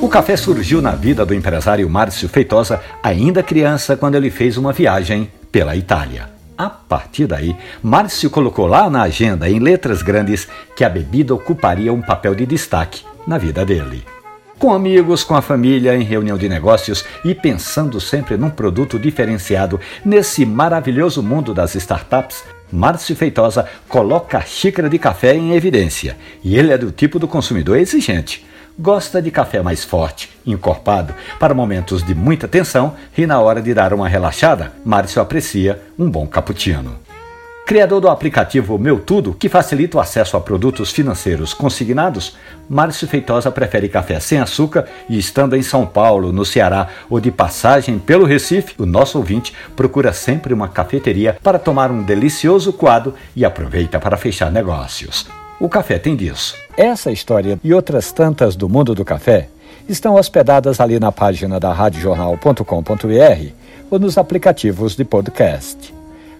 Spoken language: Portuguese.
O café surgiu na vida do empresário Márcio Feitosa ainda criança quando ele fez uma viagem pela Itália. A partir daí, Márcio colocou lá na agenda, em letras grandes, que a bebida ocuparia um papel de destaque na vida dele. Com amigos, com a família, em reunião de negócios e pensando sempre num produto diferenciado nesse maravilhoso mundo das startups, Márcio Feitosa coloca a xícara de café em evidência. E ele é do tipo do consumidor exigente gosta de café mais forte, encorpado, para momentos de muita tensão e na hora de dar uma relaxada, Márcio aprecia um bom cappuccino. Criador do aplicativo Meu Tudo, que facilita o acesso a produtos financeiros consignados, Márcio Feitosa prefere café sem açúcar e, estando em São Paulo, no Ceará ou de passagem pelo Recife, o nosso ouvinte procura sempre uma cafeteria para tomar um delicioso coado e aproveita para fechar negócios. O café tem disso. Essa história e outras tantas do mundo do café estão hospedadas ali na página da radiojornal.com.br ou nos aplicativos de podcast.